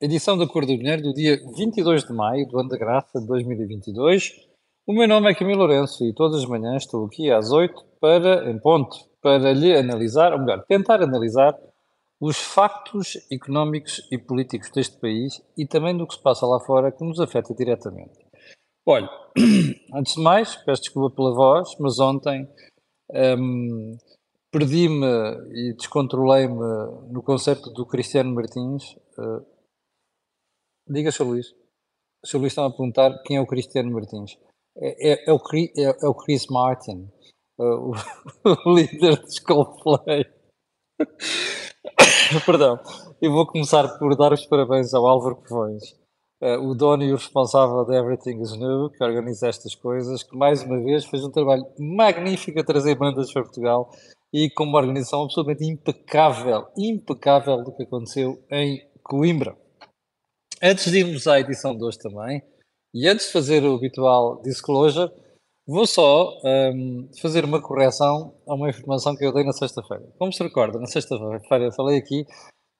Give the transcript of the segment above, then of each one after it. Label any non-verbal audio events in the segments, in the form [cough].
edição da Cor do Dinheiro do dia 22 de maio do ano da graça de 2022. O meu nome é Camilo Lourenço e todas as manhãs estou aqui às 8 para, em ponto, para lhe analisar, ou melhor, tentar analisar os factos económicos e políticos deste país e também do que se passa lá fora que nos afeta diretamente. Olha, [clears throat] antes de mais, peço desculpa pela voz, mas ontem hum, perdi-me e descontrolei-me no concerto do Cristiano Martins. Uh, diga, Sr. Luís. O Sr. Luís estava a perguntar quem é o Cristiano Martins. É, é, é, o, é, é, o Chris Martin, uh, o, [laughs] o, líder de Coldplay. [coughs] Perdão. Eu vou começar por dar os parabéns ao Álvaro Pavões uh, o dono e o responsável de Everything is New, que organiza estas coisas, que mais uma vez fez um trabalho magnífico a trazer bandas para Portugal e com uma organização absolutamente impecável, impecável do que aconteceu em Coimbra. Antes de irmos à edição de hoje também, e antes de fazer o habitual disclosure, vou só um, fazer uma correção a uma informação que eu dei na sexta-feira. Como se recorda, na sexta-feira falei aqui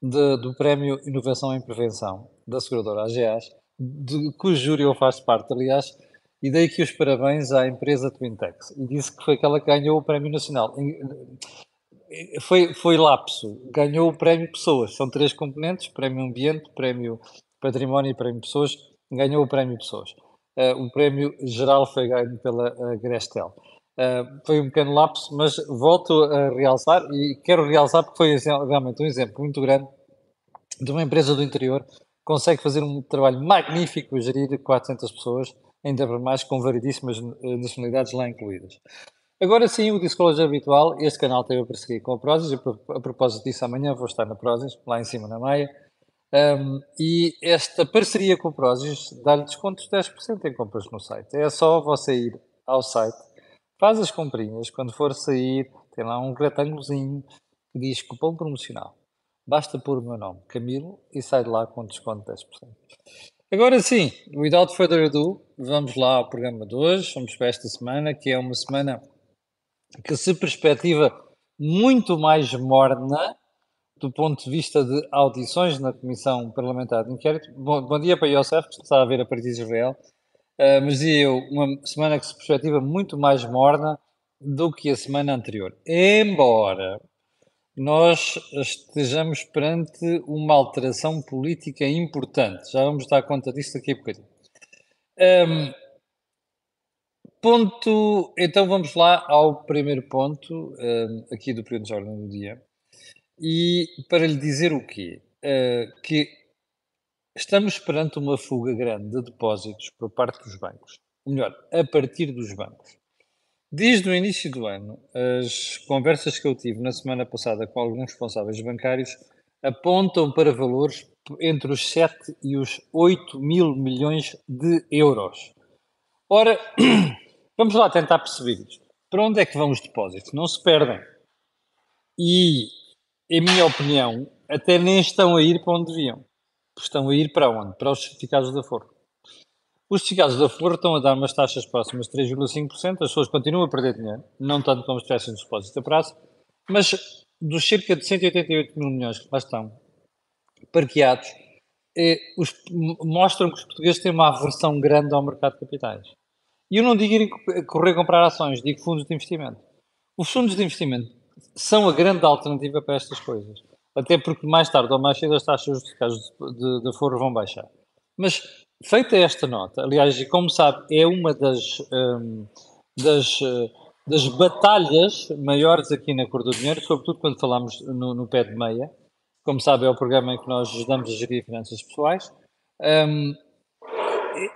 de, do Prémio Inovação em Prevenção da seguradora AGAs, de, cujo júri eu faço parte, aliás, e dei aqui os parabéns à empresa Twintex e disse que foi aquela que ganhou o Prémio Nacional. Foi, foi lapso, ganhou o Prémio Pessoas, são três componentes, Prémio Ambiente, Prémio Património e Prémio Pessoas, ganhou o Prémio Pessoas. Uh, o prémio geral foi ganho pela uh, Grestel. Uh, foi um pequeno lapso, mas volto a realçar e quero realçar porque foi realmente um exemplo muito grande de uma empresa do interior consegue fazer um trabalho magnífico, gerir 400 pessoas, ainda para mais com variedíssimas nacionalidades lá incluídas. Agora sim, o disclosure habitual, este canal teve a perseguir com a Prozis, a propósito disso amanhã vou estar na Prozis, lá em cima na Maia, um, e esta parceria com a Prozis dá-lhe descontos de 10% em compras no site. É só você ir ao site, faz as comprinhas, quando for sair, tem lá um retângulozinho que diz cupom promocional. Basta pôr o meu nome, Camilo, e sai de lá com desconto de 10%. Agora sim, without further ado, vamos lá ao programa de hoje. Vamos para esta semana, que é uma semana que se perspectiva muito mais morna do ponto de vista de audições na Comissão Parlamentar de Inquérito. Bom, bom dia para Yosef, que está a ver a partir de Israel. Uh, mas dizia eu, uma semana que se perspectiva muito mais morna do que a semana anterior. Embora nós estejamos perante uma alteração política importante. Já vamos dar conta disso daqui a bocadinho. Um, ponto, então vamos lá ao primeiro ponto, um, aqui do período de ordem do dia. E para lhe dizer o quê? Uh, que estamos perante uma fuga grande de depósitos por parte dos bancos. Ou melhor, a partir dos bancos. Desde o início do ano, as conversas que eu tive na semana passada com alguns responsáveis bancários apontam para valores entre os 7 e os 8 mil milhões de euros. Ora, [clears throat] vamos lá tentar perceber isto. Para onde é que vão os depósitos? Não se perdem. E, em minha opinião, até nem estão a ir para onde deviam. Estão a ir para onde? Para os certificados de aforro. Os certificados da Flor estão a dar umas taxas próximas de 3,5%, as pessoas continuam a perder dinheiro, não tanto como se tivessem depósitos a prazo, mas dos cerca de 188 mil milhões que lá estão parqueados, eh, os, mostram que os portugueses têm uma aversão grande ao mercado de capitais. E eu não digo ir correr comprar ações, digo fundos de investimento. Os fundos de investimento são a grande alternativa para estas coisas. Até porque mais tarde ou mais cedo as taxas de, de, de foro vão baixar. Mas feita esta nota, aliás, e como sabe, é uma das, um, das, eh, das batalhas maiores aqui na Cor do Dinheiro, sobretudo quando falamos no, no, pé de meia. Como sabe, é o programa em que nós ajudamos a gerir finanças pessoais. Um,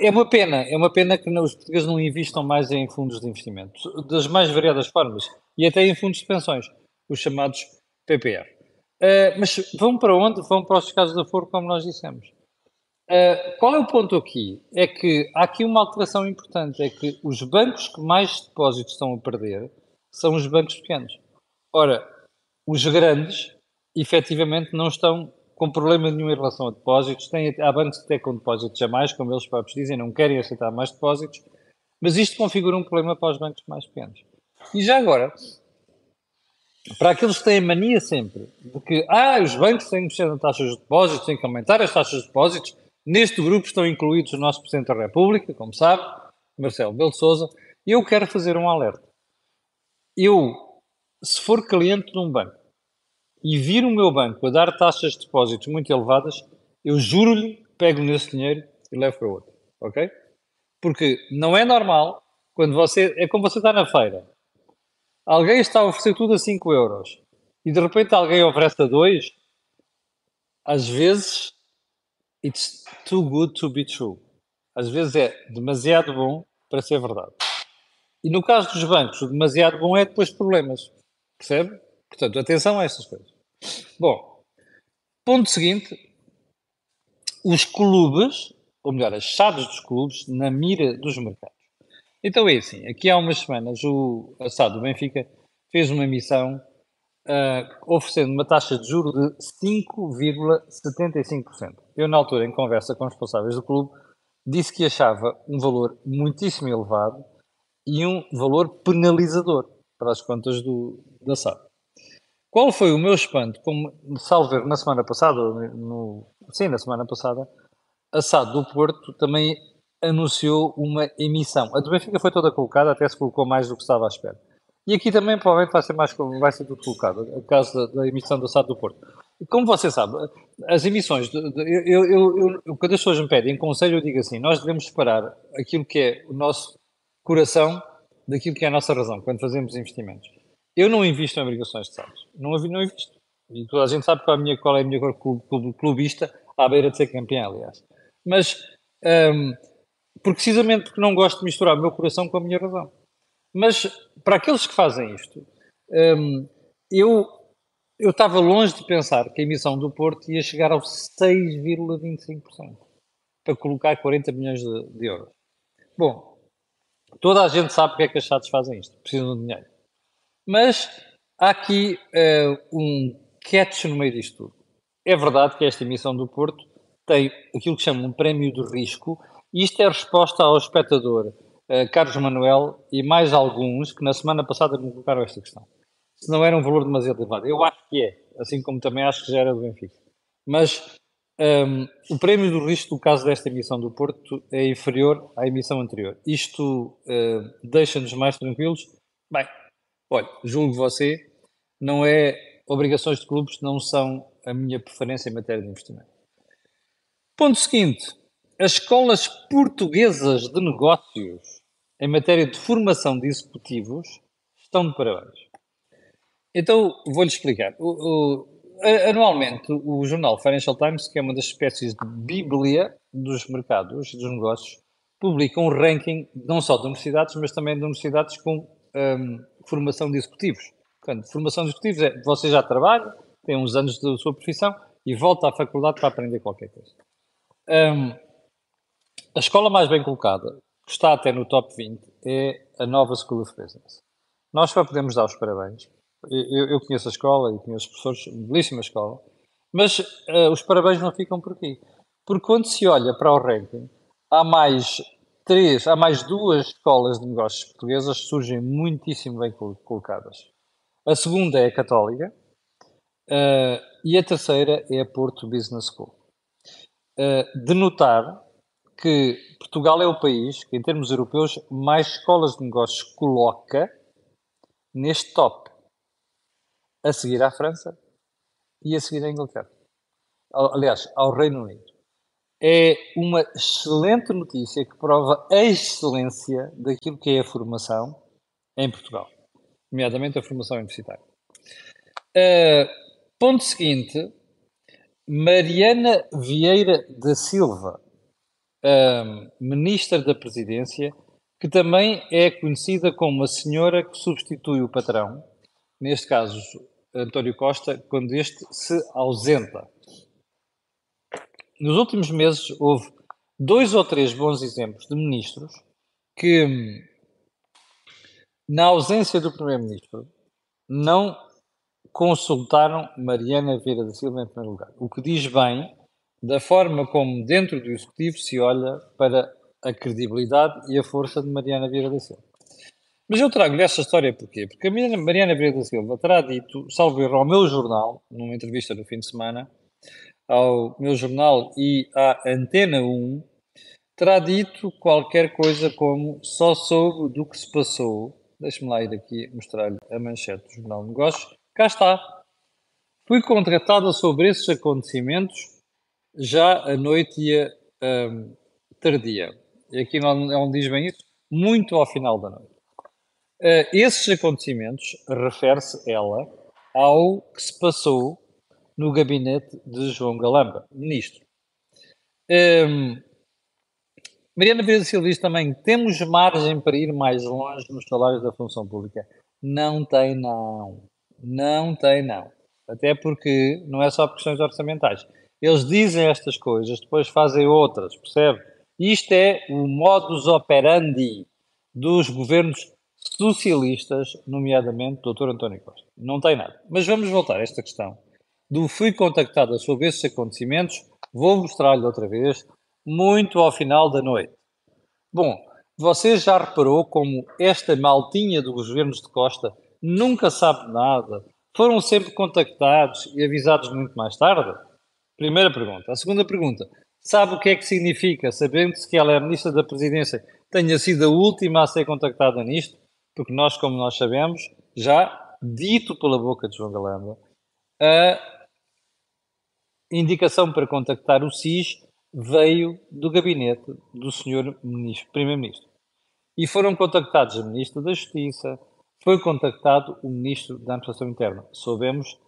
é uma pena, é uma pena que os portugueses não investam mais em fundos de investimento, das mais variadas formas, e até em fundos de pensões, os chamados PPR. Uh, mas vão para onde? Vão para os casos de aforo, como nós dissemos. Uh, qual é o ponto aqui? É que há aqui uma alteração importante, é que os bancos que mais depósitos estão a perder são os bancos pequenos. Ora, os grandes, efetivamente, não estão com problema nenhum em relação a depósitos. Tem, há bancos até com depósitos a mais, como eles próprios dizem, não querem aceitar mais depósitos, mas isto configura um problema para os bancos mais pequenos. E já agora, para aqueles que têm mania sempre de que ah, os bancos têm que mexer nas taxas de depósitos, têm que aumentar as taxas de depósitos, neste grupo estão incluídos o nosso Presidente da República, como sabe, Marcelo Belo Souza, eu quero fazer um alerta. Eu, se for cliente de um banco e vir o meu banco a dar taxas de depósitos muito elevadas, eu juro-lhe, pego nesse dinheiro e levo para outro, ok? Porque não é normal quando você, é como você está na feira, alguém está a oferecer tudo a 5 euros e de repente alguém oferece a 2, às vezes it's too good to be true. Às vezes é demasiado bom para ser verdade. E no caso dos bancos, o demasiado bom é depois problemas. Percebe? Portanto, atenção a essas coisas. Bom, ponto seguinte: os clubes, ou melhor, as chaves dos clubes, na mira dos mercados. Então é assim: aqui há umas semanas o Assado do Benfica fez uma emissão uh, oferecendo uma taxa de juro de 5,75%. Eu, na altura, em conversa com os responsáveis do clube, disse que achava um valor muitíssimo elevado e um valor penalizador para as contas do, da SAD. Qual foi o meu espanto, como salver na semana passada, no, sim, na semana passada, a SAD do Porto também anunciou uma emissão. A do Benfica foi toda colocada, até se colocou mais do que estava à espera. E aqui também provavelmente vai ser mais vai ser tudo colocado, a caso da, da emissão do SAD do Porto. Como você sabe, as emissões, de, de, eu, eu, eu, quando as pessoas me pedem conselho, eu digo assim, nós devemos separar aquilo que é o nosso coração daquilo que é a nossa razão, quando fazemos investimentos. Eu não invisto em obrigações de SADs. Não, não invisto. E toda a gente sabe qual é a minha, qual é a minha cor clubista, à beira de ser campeão, aliás. Mas, um, precisamente porque não gosto de misturar o meu coração com a minha razão. Mas para aqueles que fazem isto, hum, eu eu estava longe de pensar que a emissão do Porto ia chegar aos 6,25% para colocar 40 milhões de, de, euros. Bom, toda a gente sabe porque é que as chatos fazem isto, precisam de dinheiro. Mas há aqui uh, um catch no meio disto tudo. É verdade que esta emissão do Porto tem aquilo que chama um prémio de risco, e isto é resposta ao espectador eh, Carlos Manuel e mais alguns que na semana passada me colocaram esta questão. Se não era um valor demasiado elevado. Eu acho que é, assim como também acho que já era do Benfica. Mas um, ehm, o prémio do risco do caso desta emissão do Porto é inferior à emissão anterior. Isto uh, deixa-nos mais tranquilos? Bem, olha, julgo você, não é obrigações de clubes não são a minha preferência em matéria de investimento. Ponto seguinte, as escolas portuguesas de negócios em matéria de formação de executivos estão de parabéns. Então, vou-lhe explicar. O, o, anualmente, o jornal Financial Times, que é uma das espécies de bíblia dos mercados, dos negócios, publica um ranking não só de universidades, mas também de universidades com um, formação de executivos. Portanto, formação de executivos é você já trabalha, tem uns anos da sua profissão e volta à faculdade para aprender qualquer coisa. Um, a escola mais bem colocada que está até no top 20, é a nova School of Business. Nós só podemos dar os parabéns. Eu, eu conheço a escola e conheço os professores, belíssima escola, mas uh, os parabéns não ficam por aqui. Porque quando se olha para o ranking, há mais três, há mais duas escolas de negócios portuguesas que surgem muitíssimo bem colocadas. A segunda é a Católica uh, e a terceira é a Porto Business School. Uh, de notar que Portugal é o país que, em termos europeus, mais escolas de negócios coloca neste top, a seguir à França e a seguir à Inglaterra. Aliás, ao Reino Unido. É uma excelente notícia que prova a excelência daquilo que é a formação em Portugal, nomeadamente a formação universitária. Uh, ponto seguinte: Mariana Vieira da Silva um, ministra da Presidência, que também é conhecida como a senhora que substitui o patrão, neste caso António Costa, quando este se ausenta. Nos últimos meses houve dois ou três bons exemplos de ministros que, na ausência do Primeiro-Ministro, não consultaram Mariana Vieira da Silva em primeiro lugar. O que diz bem da forma como dentro do Executivo se olha para a credibilidade e a força de Mariana Vieira da Silva. Mas eu trago-lhe esta história porquê? Porque a Mariana Vieira da Silva terá dito, salvo erro, ao meu jornal, numa entrevista no fim de semana, ao meu jornal e à Antena 1, terá dito qualquer coisa como só soube do que se passou. Deixe-me lá ir aqui mostrar-lhe a manchete do Jornal de Negócios. Cá está. Fui contratada sobre esses acontecimentos já à noite e a um, tardia. E aqui não, não diz bem isso, muito ao final da noite. Uh, esses acontecimentos refere-se ela ao que se passou no gabinete de João Galamba, ministro. Um, Mariana Vieira Silva diz também: temos margem para ir mais longe nos salários da função pública. Não tem, não. Não tem, não. Até porque não é só por questões orçamentais. Eles dizem estas coisas, depois fazem outras, percebe? Isto é o modus operandi dos governos socialistas, nomeadamente do Dr. António Costa. Não tem nada. Mas vamos voltar a esta questão do fui contactada sobre esses acontecimentos. Vou mostrar-lhe outra vez, muito ao final da noite. Bom, você já reparou como esta maltinha dos governos de Costa nunca sabe nada? Foram sempre contactados e avisados muito mais tarde? Primeira pergunta. A segunda pergunta. Sabe o que é que significa, sabendo-se que ela é Ministra da Presidência, tenha sido a última a ser contactada nisto? Porque nós, como nós sabemos, já dito pela boca de João Galamba, a indicação para contactar o SIS veio do gabinete do Sr. Primeiro-Ministro. E foram contactados o Ministro da Justiça, foi contactado o Ministro da Administração Interna. Soubemos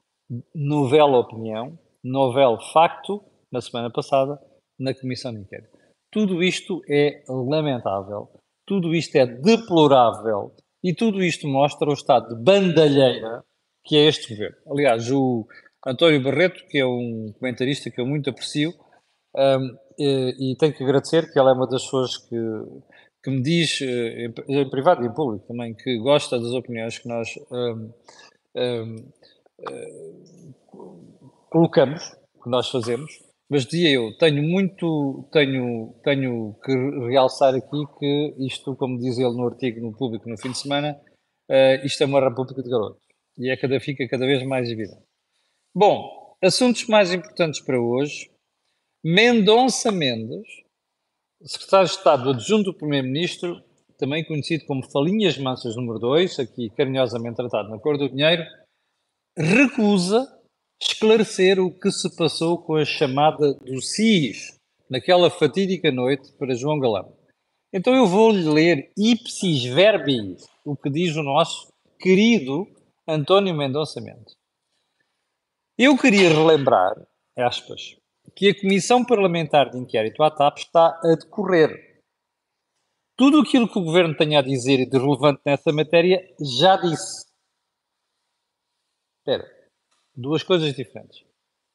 novela opinião, novel facto, na semana passada, na Comissão de Inquérito. Tudo isto é lamentável, tudo isto é deplorável e tudo isto mostra o estado de bandalheira que é este governo. Aliás, o António Barreto, que é um comentarista que eu muito aprecio, um, e, e, tenho que agradecer que ela é uma das pessoas que, que me diz, eh, em, em, privado e em público também, que gosta das opiniões que nós um, um, colocamos, que nós fazemos, mas dizia eu, tenho muito, tenho, tenho que realçar aqui que isto, como diz ele no artigo no público no fim de semana, uh, isto é uma república de garotos. E é cada, fica cada vez mais evidente. Bom, assuntos mais importantes para hoje. Mendonça Mendes, secretário de Estado adjunto do Primeiro-Ministro, também conhecido como Falinhas Mansas número 2, aqui carinhosamente tratado na cor do dinheiro, recusa esclarecer o que se passou com a chamada do SIS naquela fatídica noite para João Galão. Então eu vou-lhe ler ipsis verbis o que diz o nosso querido António Mendonça Mendes. Eu queria relembrar, aspas, que a Comissão Parlamentar de Inquérito à TAP está a decorrer. Tudo aquilo que o Governo tenha a dizer de relevante nessa matéria já disse. Espera, duas coisas diferentes.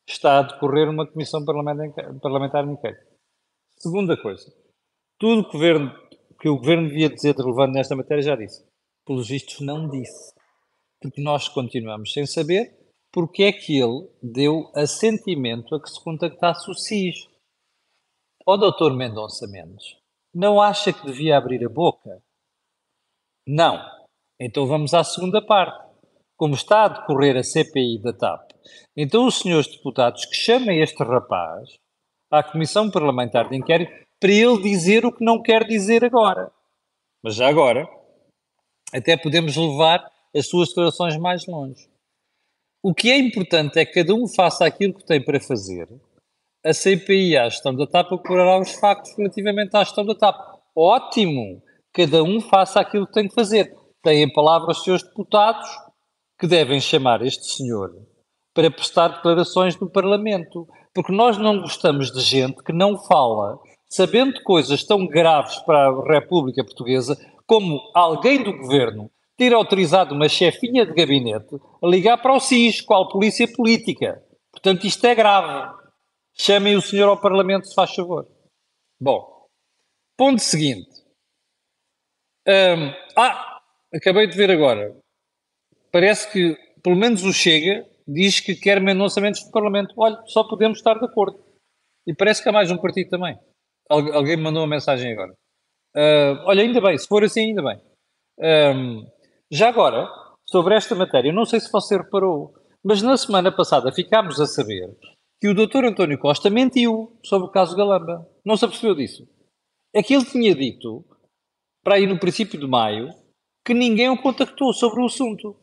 Está a decorrer uma comissão parlamentar de inquérito. Segunda coisa, tudo o governo, que o governo devia dizer de relevante nesta matéria já disse. Pelos vistos, não disse. Porque nós continuamos sem saber porque é que ele deu assentimento a que se contactasse o SIS. O doutor Mendonça Mendes não acha que devia abrir a boca? Não. Então vamos à segunda parte como está a decorrer a CPI da TAP, então os senhores deputados que chamem este rapaz à Comissão Parlamentar de Inquérito para ele dizer o que não quer dizer agora. Mas já agora, até podemos levar as suas declarações mais longe. O que é importante é que cada um faça aquilo que tem para fazer. A CPI, a gestão da TAP, apurará os factos relativamente à gestão da TAP. Ótimo! Cada um faça aquilo que tem que fazer. Têm a palavra os seus deputados, que devem chamar este senhor para prestar declarações no Parlamento, porque nós não gostamos de gente que não fala, sabendo coisas tão graves para a República Portuguesa, como alguém do governo ter autorizado uma chefinha de gabinete a ligar para o SIS, qual polícia política. Portanto, isto é grave. Chamem o senhor ao Parlamento, se faz favor. Bom, ponto seguinte. ah, acabei de ver agora parece que, pelo menos o Chega, diz que quer Mendonça Mendes do Parlamento. Olha, só podemos estar de acordo. E parece que há mais um partido também. Algu alguém me mandou uma mensagem agora. Uh, olha, ainda bem, se for assim, ainda bem. Um, já agora, sobre esta matéria, não sei se você reparou, mas na semana passada ficámos a saber que o Dr. António Costa mentiu sobre o caso Galamba. Não se apercebeu disso. É que ele tinha dito, para aí no princípio de maio, que ninguém o contactou sobre o assunto.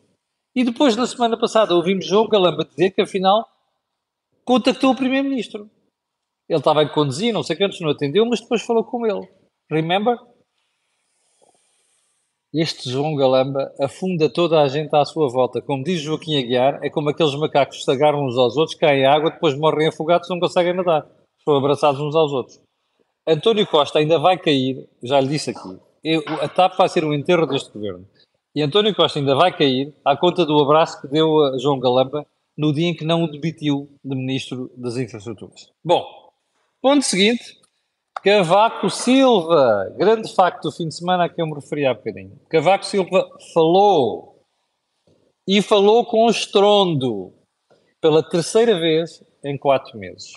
E depois, na semana passada, ouvimos João Galamba dizer que, afinal, contactou o Primeiro-Ministro. Ele estava a conduzir, não sei quantos, não atendeu, mas depois falou com ele. Remember? Este João Galamba afunda toda a gente à sua volta. Como diz Joaquim Aguiar, é como aqueles macacos que se agarram uns aos outros, caem em água, depois morrem afogados não conseguem nadar. Estão abraçados uns aos outros. António Costa ainda vai cair, já lhe disse aqui, eu, a TAP vai ser o enterro deste governo. E António Costa ainda vai cair à conta do abraço que deu a João Galamba no dia em que não o debitiu de Ministro das Infraestruturas. Bom, ponto seguinte, Cavaco Silva, grande facto do fim de semana a que eu me referi há bocadinho. Cavaco Silva falou e falou com estrondo pela terceira vez em quatro meses.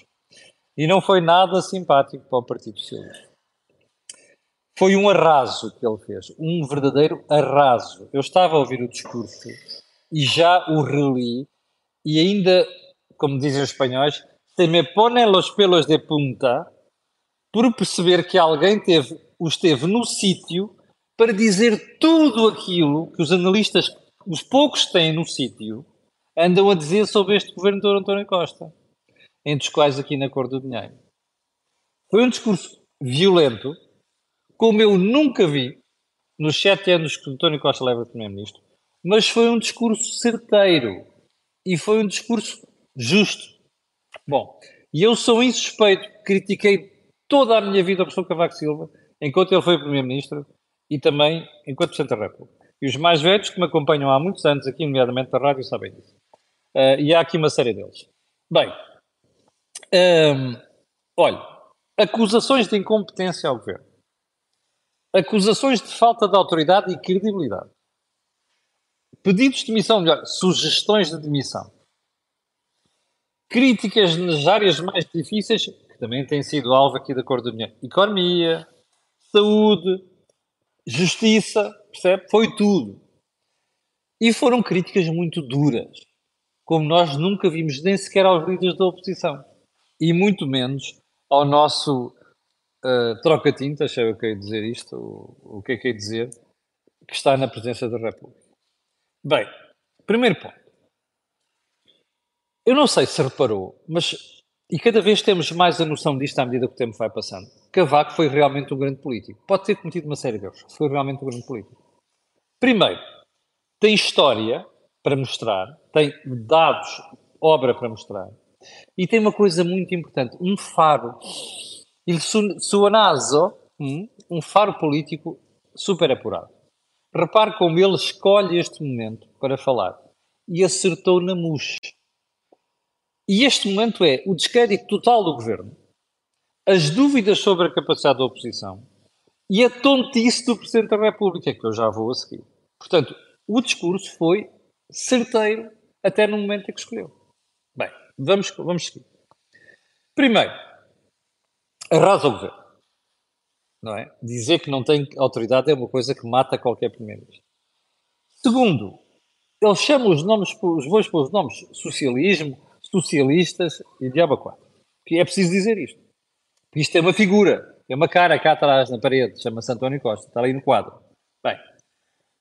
E não foi nada simpático para o Partido Socialista. Foi um arraso que ele fez, um verdadeiro arraso. Eu estava a ouvir o discurso e já o reli e ainda, como dizem os espanhóis, se me ponem los pelos de punta por perceber que alguém teve, esteve no sítio para dizer tudo aquilo que os analistas, os poucos que têm no sítio, andam a dizer sobre este governo de António Costa, entre os quais aqui na cor do dinheiro. Foi um discurso violento, como eu nunca vi nos sete anos que António Costa leva Primeiro-Ministro, mas foi um discurso certeiro e foi um discurso justo. Bom, e eu sou insuspeito, critiquei toda a minha vida o professor Cavaco Silva, enquanto ele foi Primeiro-Ministro e também enquanto Presidente da República. E os mais velhos que me acompanham há muitos anos aqui, nomeadamente na rádio, sabem disso. Uh, e há aqui uma série deles. Bem, um, olha, acusações de incompetência ao governo acusações de falta de autoridade e credibilidade, pedidos de demissão, melhor, sugestões de demissão, críticas nas áreas mais difíceis, que também têm sido alvo aqui da cor do dinheiro, economia, saúde, justiça, percebe? Foi tudo. E foram críticas muito duras, como nós nunca vimos nem sequer aos líderes da oposição, e muito menos ao nosso uh, troca tintas, sei eu que ia dizer isto, o, o que é que ia dizer, que está na presença da República. Bem, primeiro ponto. Eu não sei se reparou, mas, e cada vez temos mais a noção disto à medida que o tempo vai passando, Cavaco foi realmente um grande político. Pode ter cometido uma série de erros, foi realmente um grande político. Primeiro, tem história para mostrar, tem dados, obra para mostrar, e tem uma coisa muito importante, um faro il suo naso, hum, um faro político super apurado. Repare como ele escolhe este momento para falar. E acertou na mousse. E este momento é o descrédito total do governo, as dúvidas sobre a capacidade da oposição e a tontice do Presidente da República, que eu já vou a seguir. Portanto, o discurso foi certeiro até no momento em que escolheu. Bem, vamos, vamos seguir. Primeiro, arrasa o governo. Não é? Dizer que não tem autoridade é uma coisa que mata qualquer primeiro-ministro. Segundo, ele chama os nomes, os bois pelos nomes, socialismo, socialistas e diabo quatro. Que é preciso dizer isto. Isto é uma figura, é uma cara cá atrás na parede, chama-se António Costa, está ali no quadro. Bem,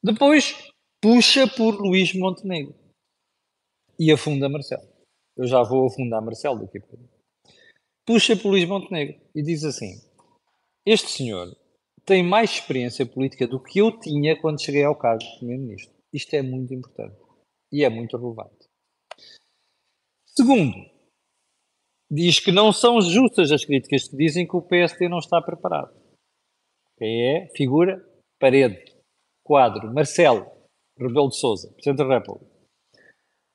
depois puxa por Luís Montenegro e afunda Marcelo. Eu já vou afundar Marcelo daqui a pouco puxa por Luís Montenegro e diz assim: Este senhor tem mais experiência política do que eu tinha quando cheguei ao cargo de Primeiro-Ministro. Isto é muito importante e é muito relevante. Segundo, diz que não são justas as críticas que dizem que o PSD não está preparado. Quem é? Figura, parede, quadro, Marcelo, Rebelo de Souza, Presidente da República.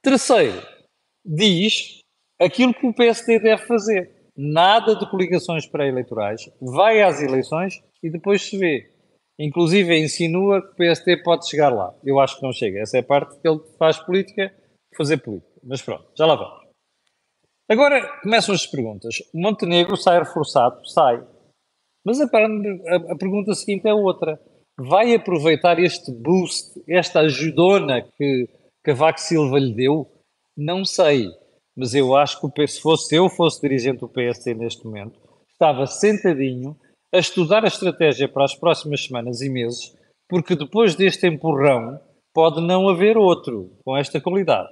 Terceiro, diz aquilo que o PSD deve fazer nada de coligações pré-eleitorais, vai às eleições e depois se vê. Inclusive insinua que o PST pode chegar lá. Eu acho que não chega. Essa é a parte que ele faz política, fazer política. Mas pronto, já lá vamos. Agora começam as perguntas. Montenegro sai reforçado? Sai. Mas a, a, a pergunta seguinte é outra. vai aproveitar este boost, esta ajudona que Cavaco Silva lhe deu? Não sei, mas eu acho que se fosse eu fosse dirigente do PSD neste momento, estava sentadinho a estudar a estratégia para as próximas semanas e meses, porque depois deste empurrão pode não haver outro com esta qualidade.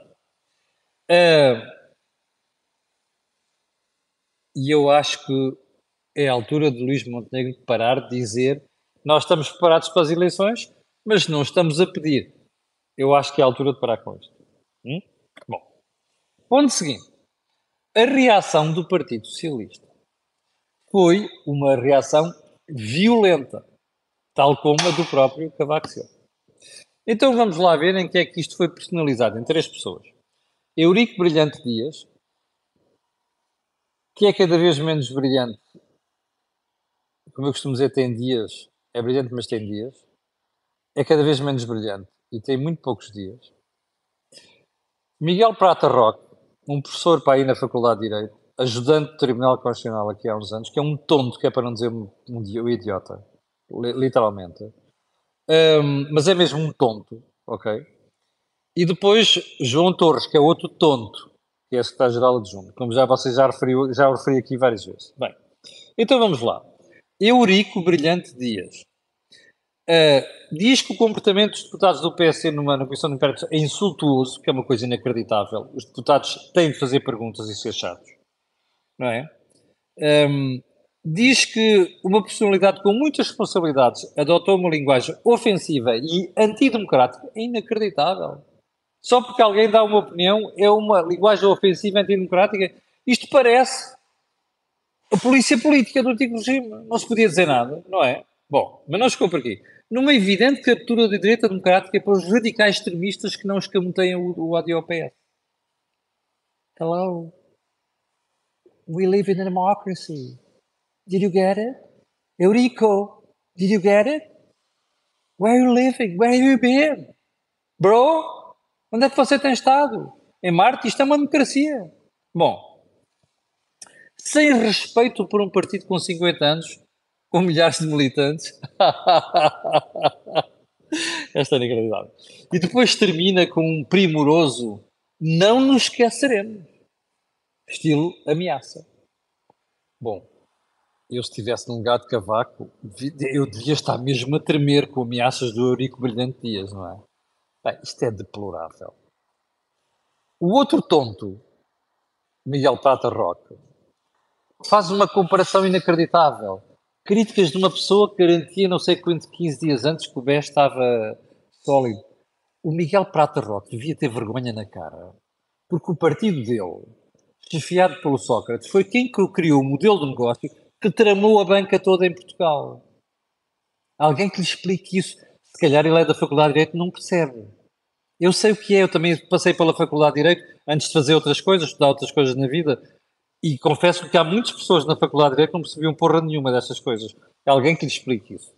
Uh, e eu acho que é a altura de Luís Montenegro parar de dizer nós estamos preparados para as eleições, mas não estamos a pedir. Eu acho que é a altura de parar com isto. Hum? Bom, ponto seguinte. A reação do Partido Socialista foi uma reação violenta, tal como a do próprio Cavaco Silva. Então vamos lá ver em que é que isto foi personalizado, em três pessoas. Eurico Brilhante Dias, que é cada vez menos brilhante, como eu costumo dizer, tem dias, é brilhante, mas tem dias, é cada vez menos brilhante e tem muito poucos dias. Miguel Prata Roque, um professor para ir na Faculdade de Direito, ajudante do Tribunal Constitucional aqui há uns anos, que é um tonto, que é para não dizer um, um idiota, literalmente. Um, mas é mesmo um tonto, ok? E depois João Torres, que é outro tonto, que é secretário-geral adjunto, como já vocês já referiu, já referi aqui várias vezes. Bem, então vamos lá. Eurico Brilhante Dias. Uh, diz que o comportamento dos deputados do PSD numa Comissão de Inquérito é insultuoso, que é uma coisa inacreditável. Os deputados têm de fazer perguntas e ser chatos não é? Um, diz que uma personalidade com muitas responsabilidades adotou uma linguagem ofensiva e antidemocrática é inacreditável. Só porque alguém dá uma opinião é uma linguagem ofensiva antidemocrática. Isto parece a polícia política do antigo regime. Não se podia dizer nada, não é? Bom, mas não ficou por aqui. Numa evidente captura da direita democrática para os radicais extremistas que não escamoteiam o, o ADOPS. Hello? We live in a democracy. Did you get it? Eurico, did you get it? Where are you living? Where have you been? Bro, onde é que você tem estado? Em Marte? Isto é uma democracia. Bom, sem respeito por um partido com 50 anos, com milhares de militantes. [laughs] Esta é inacreditável. E depois termina com um primoroso: Não nos esqueceremos estilo ameaça. Bom, eu se estivesse num lugar de cavaco, eu devia estar mesmo a tremer com ameaças do Eurico Brilhante Dias, não é? Bem, isto é deplorável. O outro tonto, Miguel Prata Roque, faz uma comparação inacreditável. Críticas de uma pessoa que garantia não sei quanto 15 dias antes que o BES estava sólido. O Miguel Prata Roque devia ter vergonha na cara, porque o partido dele chefiado pelo Sócrates, foi quem criou o modelo de negócio que tramou a banca toda em Portugal. Alguém que lhe explique isso. Se calhar ele é da Faculdade de Direito não percebe. Eu sei o que é, eu também passei pela Faculdade de Direito antes de fazer outras coisas, estudar outras coisas na vida. E confesso que há muitas pessoas na Faculdade de Direito que não percebiam porra nenhuma dessas coisas. É alguém que lhe explique isso.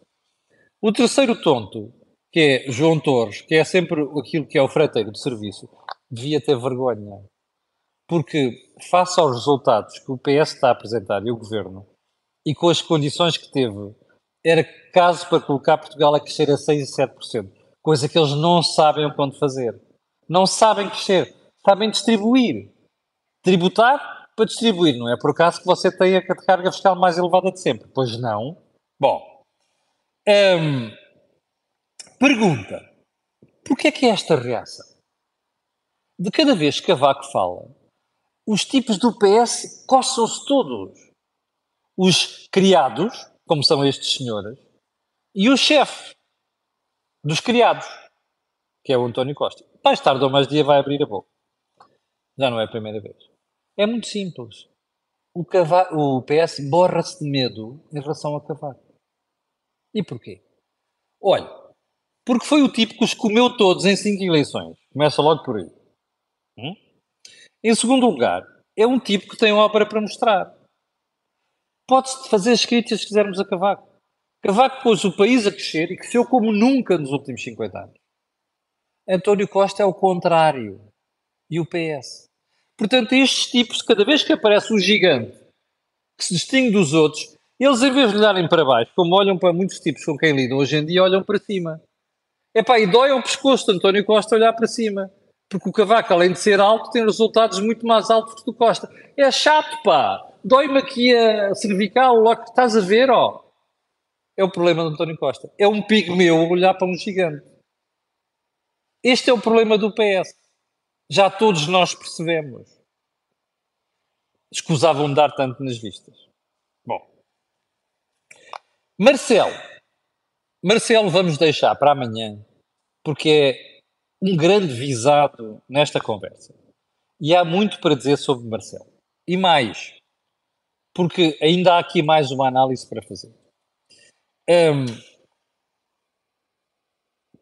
O terceiro tonto, que é João Torres, que é sempre aquilo que é o freteiro de serviço, devia ter vergonha. Porque, face aos resultados que o PS está a apresentar e o governo, e com as condições que teve, era caso para colocar Portugal a crescer a 6 e 7%, coisa que eles não sabem o quanto fazer. Não sabem crescer, sabem distribuir. Tributar para distribuir, não é por acaso que você tem a carga fiscal mais elevada de sempre. Pois não. Bom, hum, pergunta: porquê é que é esta reação? De cada vez que Cavaco fala, os tipos do PS coçam-se todos. Os criados, como são estes senhores, e o chefe dos criados, que é o António Costa. Mais tarde ou mais dia vai abrir a boca. Já não é a primeira vez. É muito simples. O, o PS borra-se de medo em relação a Cavaco. E porquê? Olha, porque foi o tipo que os comeu todos em cinco eleições. Começa logo por aí. Hum? Em segundo lugar, é um tipo que tem obra para mostrar. Pode-se fazer as críticas que quisermos a Cavaco. Cavaco pôs o país a crescer e cresceu como nunca nos últimos 50 anos. António Costa é o contrário. E o PS. Portanto, estes tipos, cada vez que aparece um gigante que se distingue dos outros, Eles, em vez de olharem para baixo, como olham para muitos tipos com quem lidam hoje em dia, olham para cima. Epá, e dói ao pescoço de António Costa olhar para cima. Porque o Cavaco, além de ser alto, tem resultados muito mais altos que o Costa. É chato, pá. Dói-me aqui a cervical, logo que estás a ver, ó. É o problema do António Costa. É um pigmeu olhar para um gigante. Este é o problema do PS. Já todos nós percebemos. Escusavam dar tanto nas vistas. Bom. Marcelo. Marcelo vamos deixar para amanhã, porque é um grande visado nesta conversa. E há muito para dizer sobre Marcelo. E mais, porque ainda há aqui mais uma análise para fazer. Um,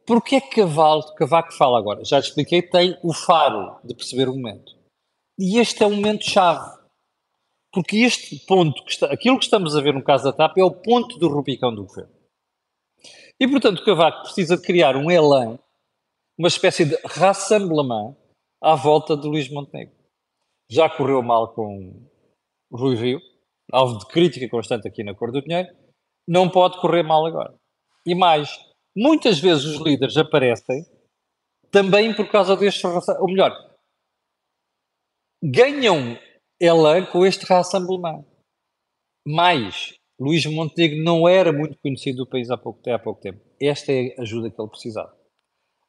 porque é que Cavalo, Cavaco fala agora? Já te expliquei, tem o faro de perceber o momento. E este é o momento-chave. Porque este ponto, que está, aquilo que estamos a ver no caso da TAP, é o ponto do Rubicão do governo. E, portanto, Cavaco precisa criar um elan, uma espécie de rassemblement à volta de Luís Montenegro. Já correu mal com Rui Rio, alvo de crítica constante aqui na Cor do Dinheiro, não pode correr mal agora. E mais, muitas vezes os líderes aparecem também por causa deste ou melhor, ganham ela com este rassemblement. Mais, Luís Montenegro não era muito conhecido do país há pouco, até há pouco tempo. Esta é a ajuda que ele precisava.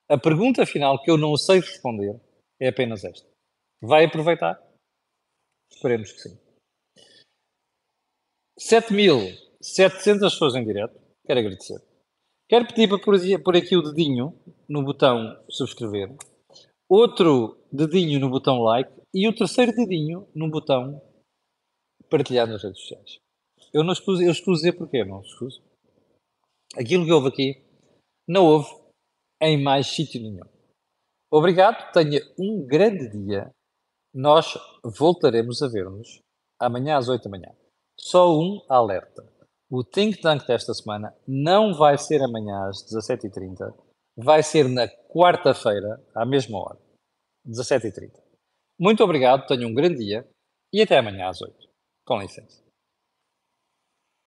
A pergunta final que eu não sei responder é apenas esta. Vai aproveitar? Esperemos que sim. 7.700 pessoas em direto. Quero agradecer. Quero pedir para pôr aqui o dedinho no botão subscrever, outro dedinho no botão like e o terceiro dedinho no botão partilhar nas redes sociais. Eu não escuso, eu escuso dizer porquê, não escuso. Aquilo que houve aqui não houve em mais sítio nenhum. Obrigado, tenha um grande dia. Nós voltaremos a ver-nos amanhã às 8 da manhã. Só um alerta. O Think Tank desta semana não vai ser amanhã às 17h30, vai ser na quarta-feira, à mesma hora, 17h30. Muito obrigado, tenham um grande dia e até amanhã às 8 Com licença.